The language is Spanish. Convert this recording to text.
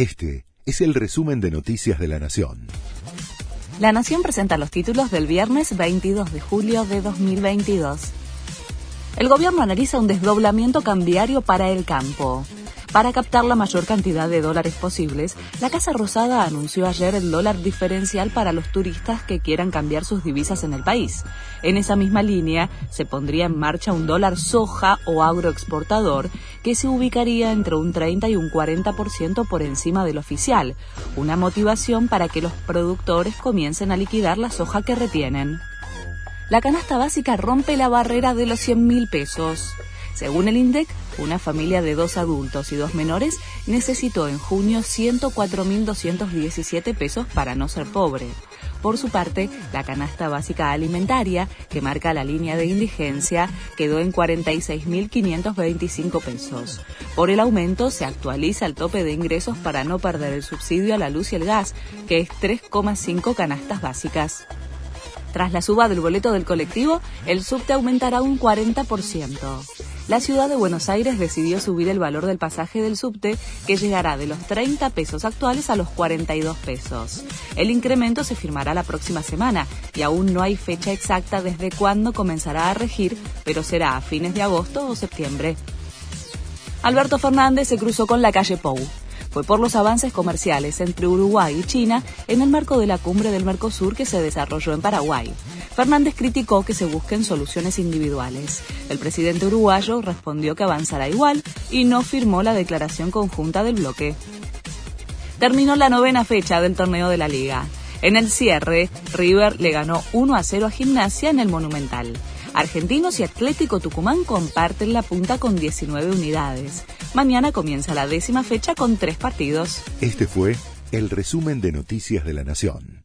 Este es el resumen de Noticias de la Nación. La Nación presenta los títulos del viernes 22 de julio de 2022. El gobierno analiza un desdoblamiento cambiario para el campo. Para captar la mayor cantidad de dólares posibles, la Casa Rosada anunció ayer el dólar diferencial para los turistas que quieran cambiar sus divisas en el país. En esa misma línea, se pondría en marcha un dólar soja o agroexportador que se ubicaría entre un 30 y un 40% por encima del oficial, una motivación para que los productores comiencen a liquidar la soja que retienen. La canasta básica rompe la barrera de los 100 mil pesos. Según el INDEC, una familia de dos adultos y dos menores necesitó en junio 104.217 pesos para no ser pobre. Por su parte, la canasta básica alimentaria, que marca la línea de indigencia, quedó en 46.525 pesos. Por el aumento, se actualiza el tope de ingresos para no perder el subsidio a la luz y el gas, que es 3,5 canastas básicas. Tras la suba del boleto del colectivo, el subte aumentará un 40% la ciudad de Buenos Aires decidió subir el valor del pasaje del subte, que llegará de los 30 pesos actuales a los 42 pesos. El incremento se firmará la próxima semana y aún no hay fecha exacta desde cuándo comenzará a regir, pero será a fines de agosto o septiembre. Alberto Fernández se cruzó con la calle Pou fue por los avances comerciales entre Uruguay y China en el marco de la cumbre del Mercosur que se desarrolló en Paraguay. Fernández criticó que se busquen soluciones individuales. El presidente uruguayo respondió que avanzará igual y no firmó la declaración conjunta del bloque. Terminó la novena fecha del torneo de la liga. En el cierre, River le ganó 1 a 0 a Gimnasia en el Monumental. Argentinos y Atlético Tucumán comparten la punta con 19 unidades. Mañana comienza la décima fecha con tres partidos. Este fue el resumen de Noticias de la Nación.